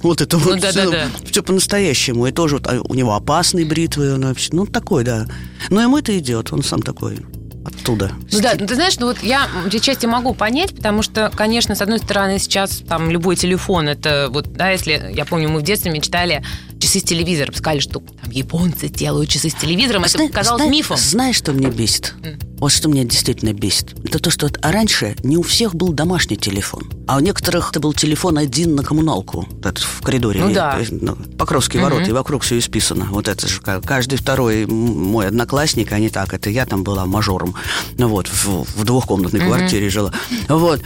Вот это ну, вот да, все, да, да. все по-настоящему. И тоже вот, а у него опасные бритвы, он вообще, ну, такой, да. Но ему это идет, он сам такой. оттуда. Ну да, ну ты знаешь, ну вот я части могу понять, потому что, конечно, с одной стороны, сейчас там любой телефон, это вот, да, если, я помню, мы в детстве мечтали часы с телевизором, сказали, что там японцы делают часы с телевизором, это казалось зна- мифом. Знаешь, что меня бесит? Вот что меня действительно бесит. Это то, что вот раньше не у всех был домашний телефон, а у некоторых это был телефон один на коммуналку, этот в коридоре. Ну да. Ну, Покровские ворота, и вокруг все исписано. Вот это же ка- каждый второй мой одноклассник, а не так. Это я там была мажором. Ну вот, в, в двухкомнатной квартире жила. Вот.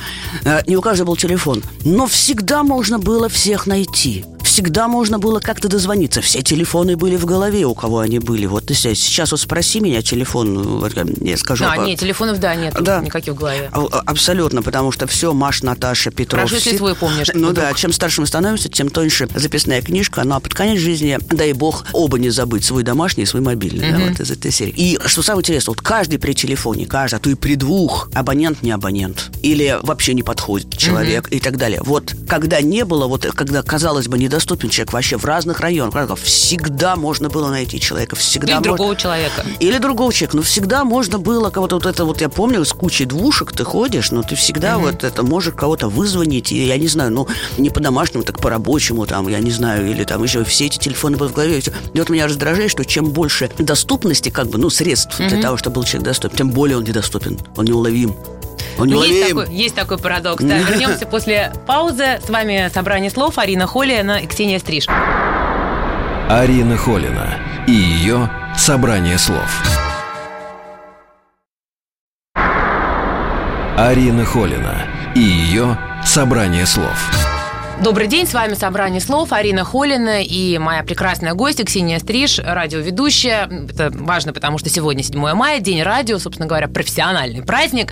Э, Не у каждого был телефон. Но всегда можно было всех найти. Всегда можно было как-то дозвониться. Все телефоны были в голове, у кого они были. Вот сейчас- вот спроси меня телефон, вот я скажу. А, по- нет, телефонов, да, нет, Да. никаких в голове. а- а- Абсолютно, потому что все, Маш, Наташа, Петров. Хорошо, если свой помнишь, Ну вдруг. да, чем старше мы становимся, тем тоньше записная книжка. Ну а под конец жизни, дай бог, оба не забыть свой домашний и свой мобильный. да, вот из этой серии. И что самое интересное, вот каждый при телефоне, каждый, а то и при двух, абонент не абонент. Или вообще не подходит человек и так далее. Вот когда не было, вот когда, казалось бы, недоступен человек вообще в разных районах, всегда можно было найти человека, всегда Или мож- другого человека. или другого человека. Но всегда можно было кого-то вот это вот я помню с кучей двушек ты ходишь, но ты всегда вот это можешь кого-то вызвонить, и я не знаю, ну не по домашнему, так по рабочему там, я не знаю, или там еще все эти телефоны будут в голове. И вот меня раздражает, что чем больше доступности, как бы, ну средств для того, чтобы был человек доступен, тем более он недоступен, он неуловим. Он Ну, Есть неуловим. такой, есть такой парадокс. Да, вернемся после паузы. С вами собрание слов Арина Холина и Ксения Стриж. Арина Холина и ее «Собрание слов». Арина Холина и ее «Собрание слов». Добрый день, с вами «Собрание слов», Арина Холина и моя прекрасная гостья Ксения Стриж, радиоведущая. Это важно, потому что сегодня 7 мая, день радио, собственно говоря, профессиональный праздник.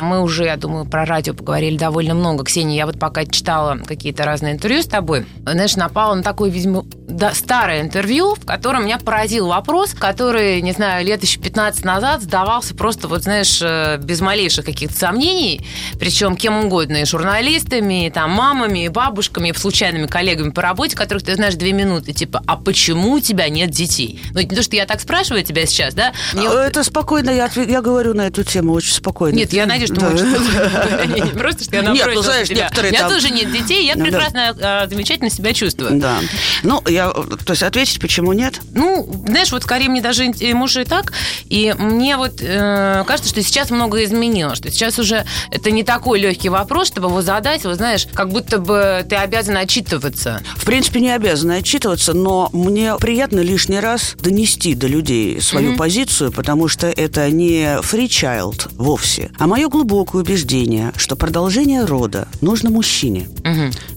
Мы уже, я думаю, про радио поговорили довольно много. Ксения, я вот пока читала какие-то разные интервью с тобой, знаешь, напала на такое, видимо, да, старое интервью, в котором меня поразил вопрос, который, не знаю, лет еще 15 назад задавался просто, вот знаешь, э, без малейших каких-то сомнений, причем кем угодно, и журналистами, и там мамами, и бабушками, и случайными коллегами по работе, которых ты знаешь две минуты, типа, а почему у тебя нет детей? Ну, не то, что я так спрашиваю тебя сейчас, да? Мне вот- Это спокойно, я, отве- я говорю на эту тему очень спокойно. Нет, я надеюсь, что Да. можешь. Просто, что я ну, набросилась на знаешь, некоторые У меня там- тоже нет детей, я прекрасно, э, замечательно себя чувствую. Да. Ну, я, то есть ответить, почему нет? Ну, знаешь, вот скорее мне даже может и так. И мне вот э, кажется, что сейчас многое изменилось, что сейчас уже это не такой легкий вопрос, чтобы его задать, вот знаешь, как будто бы ты обязан отчитываться. В принципе, не обязана отчитываться, но мне приятно лишний раз донести до людей свою позицию, потому что это не free child вовсе, а мое глубокое убеждение, что продолжение рода нужно мужчине.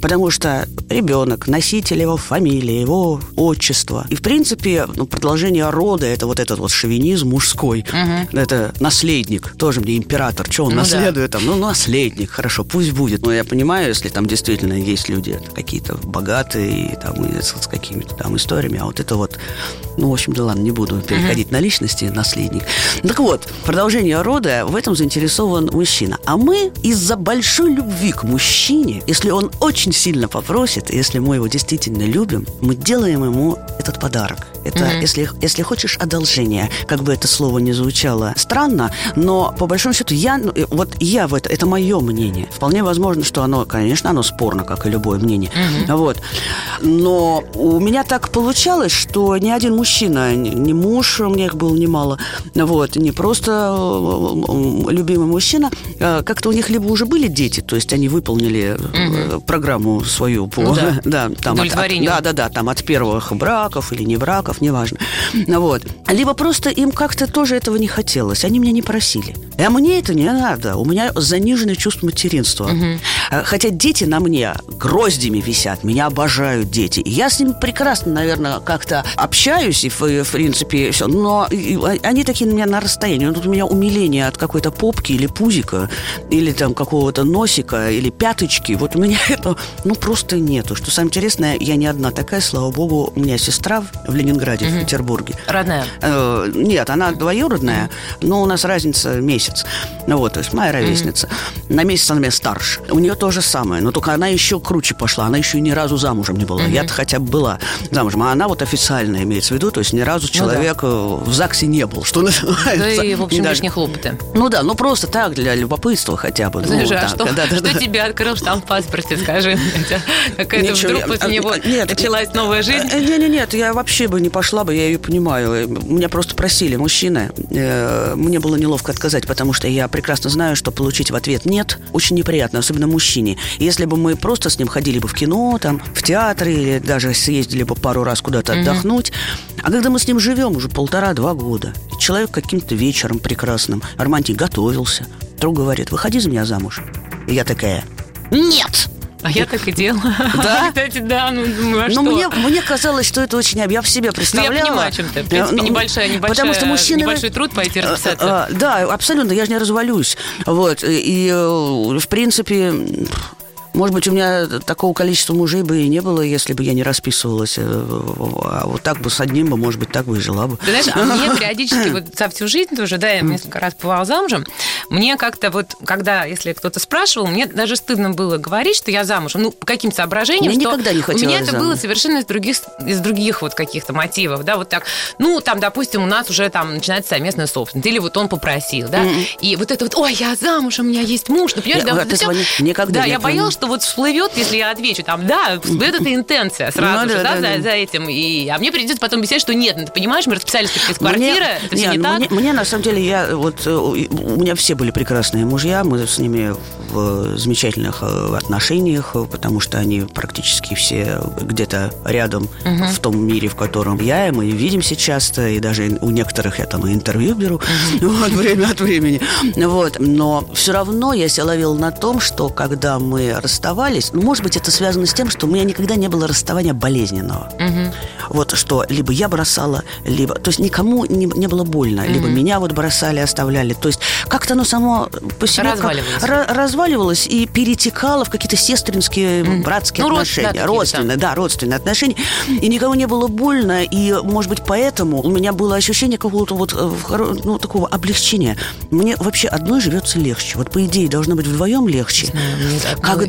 Потому что ребенок, носитель его фамилии, его отчества. И, в принципе, ну, продолжение рода – это вот этот вот шовинизм мужской. Это наследник. Тоже мне император. Что он Ну да. наследует? Там, ну, наследник. Хорошо, пусть будет. Но я понимаю, если там действительно есть люди какие-то богатые, там, и с, с какими-то там историями, а вот это вот, ну, в общем, да ладно, не буду переходить на личности, наследник. Так вот, продолжение рода, в этом заинтересован мужчина. А мы из-за большой любви к мужчине, если он очень сильно попросит, если мы его действительно любим, мы делаем ему этот подарок. Это, если, если хочешь, одолжение. Как бы это слово не звучало странно, но по большому счету я, ну, э, вот я в это, это мое мнение. Вполне возможно, что оно, конечно, оно спорно, как и любое мнение. Вот. Но у меня так получалось, что ни один мужчина, ни, муж, у меня их было немало, вот, не просто э, м, любимый мужчина, э, как-то у них либо уже были дети, то есть они выполнили э, программу свою по... Ну да. да, там от- от- да, да, да, там от первых браков или не браков, неважно. Ну Вот. Либо просто им как-то тоже этого не хотелось, они меня не просили. А мне это не надо, у меня заниженное чувство материнства. А, Хотя дети на мне гроздями висят, меня обожают дети. И я с ними прекрасно, наверное, как-то общаюсь, и в, в принципе все, но и они такие на меня на расстоянии. Ну, Тут у меня умиление от какой-то попки или пузика, или там какого-то носика, или пяточки. Вот у меня это, ну, просто нету. Что самое интересное, я не одна такая, слава богу, у меня сестра в- в Ленинграде, в Петербурге. Родная. Э, Нет, она двоюродная, но у нас разница месяц. Ну вот, то есть моя ровесница. На месяц она меня старше. У нее то же самое, но только она еще круче пошла, она еще ни разу замужем не была. Я-то хотя бы была замужем, а она вот официально имеется в виду, то есть ни разу человек ну, да. в ЗАГСе не был, что называется. Да и, в общем, даже... лишние хлопоты. Ну да, ну просто так, для любопытства хотя бы. Знаешь, ну, а так, что, да, да, что да. тебе открыл штамп в паспорте, скажи? Какая-то вдруг после него нет, началась новая жизнь? Нет, нет, нет, я вообще бы не пошла бы, я ее понимаю. Меня просто просили мужчины. Э, мне было неловко отказать, потому что я прекрасно знаю, что получить в ответ «нет» очень неприятно, особенно мужчине. Если бы мы просто с ним ходили бы в кино, там, в театр или даже съездили бы пару раз куда-то отдохнуть, а когда мы с ним живем уже полтора-два года, человек каким-то вечером прекрасным, романтик готовился, друг говорит, выходи за меня замуж. И я такая, нет! А я так и делала. Да? Кстати, да, ну, думаю, а Но что? мне, мне казалось, что это очень... Я в себе Ну, представляла. я понимаю, о чем ты. В принципе, Ну, небольшая, небольшая, потому что мужчины- небольшой труд пойти расписаться. А, а, Да, абсолютно, я же не развалюсь. Вот. И, э, в принципе, может быть, у меня такого количества мужей бы и не было, если бы я не расписывалась. э, А вот так бы с одним бы, может быть, так бы и жила бы. Ты знаешь, а мне периодически вот за всю жизнь тоже, да, я несколько раз бывала замужем, мне как-то вот, когда, если кто-то спрашивал, мне даже стыдно было говорить, что я замужем, ну, по каким соображениям, Мне что никогда не у хотелось меня это замуж. было совершенно из других, из других вот каких-то мотивов, да, вот так, ну, там, допустим, у нас уже там начинается совместная собственность, или вот он попросил, да, и вот это вот, ой, я замужем, у меня есть муж, ну, понимаешь, Я да, от вот это ни- никогда да, я боялась, что вот всплывет, если я отвечу, там, да, всплывет эта интенция сразу Ну, же, да, да, да, за, да. за этим, и, а мне придется потом объяснять, что нет, ну, ты понимаешь, мы расписались как из Мне- квартиры, это все не, ну, так. Мне, мне, на самом деле, я вот э, у меня все были прекрасные мужья, мы с ними в замечательных э, отношениях, э, потому что они практически все где-то рядом в том мире, в котором я, и мы видимся часто, и даже у некоторых я там и интервью беру вот, время от времени. Вот. Но все равно я себя ловил на том, что когда мы расставались, ну, может быть, это связано с тем, что у меня никогда не было расставания болезненного. Вот что либо я бросала, либо... То есть никому не, не было больно. Либо меня вот бросали, оставляли. То есть как-то оно само по себе... как- Разваливалось. ра- разваливалось и перетекало в какие-то сестринские, братские Ну, да, отношения. какие-то родственные, да, родственные отношения. И никому не было больно. И, может быть, поэтому у меня было ощущение какого-то вот, э, ну, такого облегчения. Мне вообще одной живется легче. Вот, по идее, должно быть вдвоем легче. знаю, одной-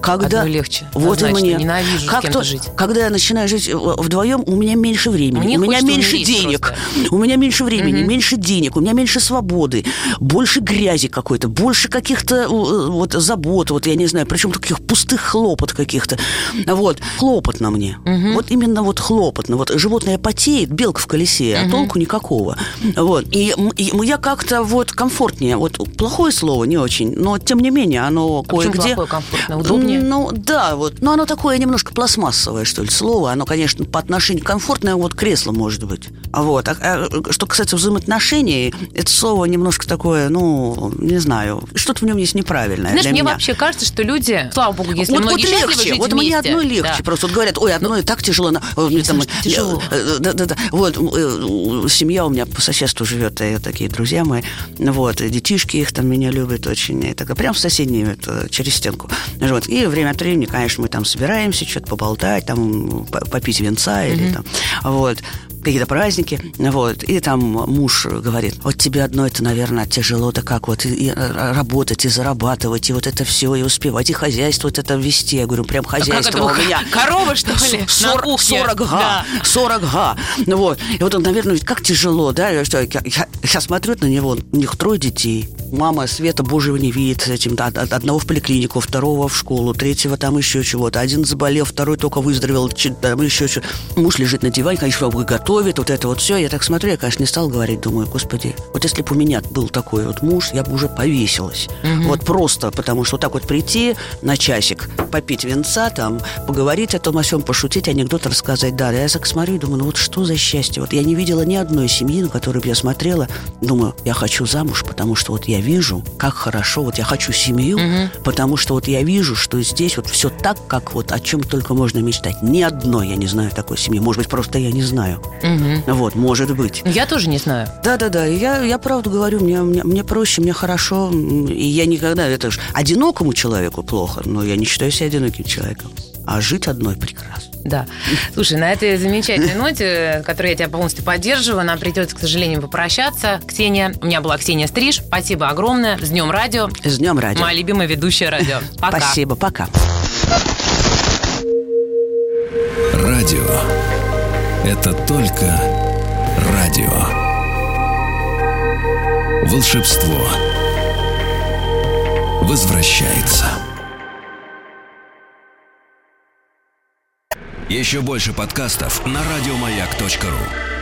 когда, когда... одной легче. Вот и мне. Ненавижу с Как кем-то то- жить. Когда я начинаю жить э, вдвоем, у меня меньше времени, Мне у меня меньше денег, просто. у меня меньше времени, меньше денег, у меня меньше свободы, больше грязи какой-то, больше каких-то э, вот забот, вот я не знаю, причем таких пустых хлопот каких-то. Вот, хлопотно мне. Вот именно вот хлопотно. Вот животное потеет, белка в колесе, а толку никакого. Вот. И, и я как-то вот комфортнее. Вот плохое слово, не очень, но тем не менее оно А кое-где... плохое, комфортное? Удобнее? Ну, да, вот. Но оно такое немножко пластмассовое, что ли, слово. Оно, конечно, по отношению комфортное, вот кресло может быть. А Вот. А, а что касается взаимоотношений, это слово немножко такое, ну, не знаю, что-то в нем есть неправильное Знаешь, для мне меня. вообще кажется, что люди, слава богу, если вот, многие вот легче, жить вот мне вместе. одной легче. Да. Просто вот говорят, ой, одной так тяжело. э, мне там, тяжело. э, Да, да, да. Вот э, семья у меня по соседству живет, и такие друзья мои. Вот, и детишки их там меня любят очень. И так, прям в соседней, это, через стенку. Вот. И время от времени, конечно, мы там собираемся, что-то поболтать, там по- попить венца или там. Вот какие-то праздники, вот, и там муж говорит, вот тебе одно это, наверное, тяжело-то как вот и, и работать, и зарабатывать, и вот это все, и успевать, и хозяйство вот это вести. Я говорю, прям А хозяйство это? у меня. Корова, что ли? Сор- На сор- кухне? 40 га, Да. 40 га. Ну вот. И вот он, наверное, ведь как тяжело, да? Я, я, я- смотрю на него, у них трое детей. Мама света Божьего не видит с этим. да, од- Одного в поликлинику, второго в школу, третьего там еще чего-то. Один заболел, второй только выздоровел, там еще что Муж лежит на диване, конечно, готовит, вот это вот все. Я так смотрю, я, конечно, не стал говорить, думаю, господи, вот если бы у меня был такой вот муж, я бы уже повесилась. Вот просто, потому что вот так вот прийти на часик, попить венца, там, поговорить о том, о всем, пошутить, анекдот рассказать. Да, я так смотрю и думаю, ну вот что за счастье. Вот я не видела ни одной семьи, на которую бы я смотрела, думаю, я хочу замуж, потому что вот я вижу, как хорошо, вот я хочу семью, потому что вот я вижу, что здесь вот все так, как вот о чем только можно мечтать. Ни одной я не знаю такой семьи. Может быть, просто я не знаю. Вот, может быть. Я тоже не знаю. Да, да, да. Я, я правду говорю, мне, мне, мне проще, мне хорошо. И я никогда, это ж одинокому человеку плохо, но я не считаю себя одиноким человеком. А жить одной прекрасно. Да. Слушай, на этой замечательной ноте, которой я тебя полностью поддерживаю, нам придется, к сожалению, попрощаться. Ксения, у меня была Ксения Стриж. Спасибо огромное. С Днем радио. С Днем радио. Моя любимая ведущая радио. Пока. Спасибо, пока. Радио. Это только радио. Волшебство возвращается. Еще больше подкастов на радиомаяк.ру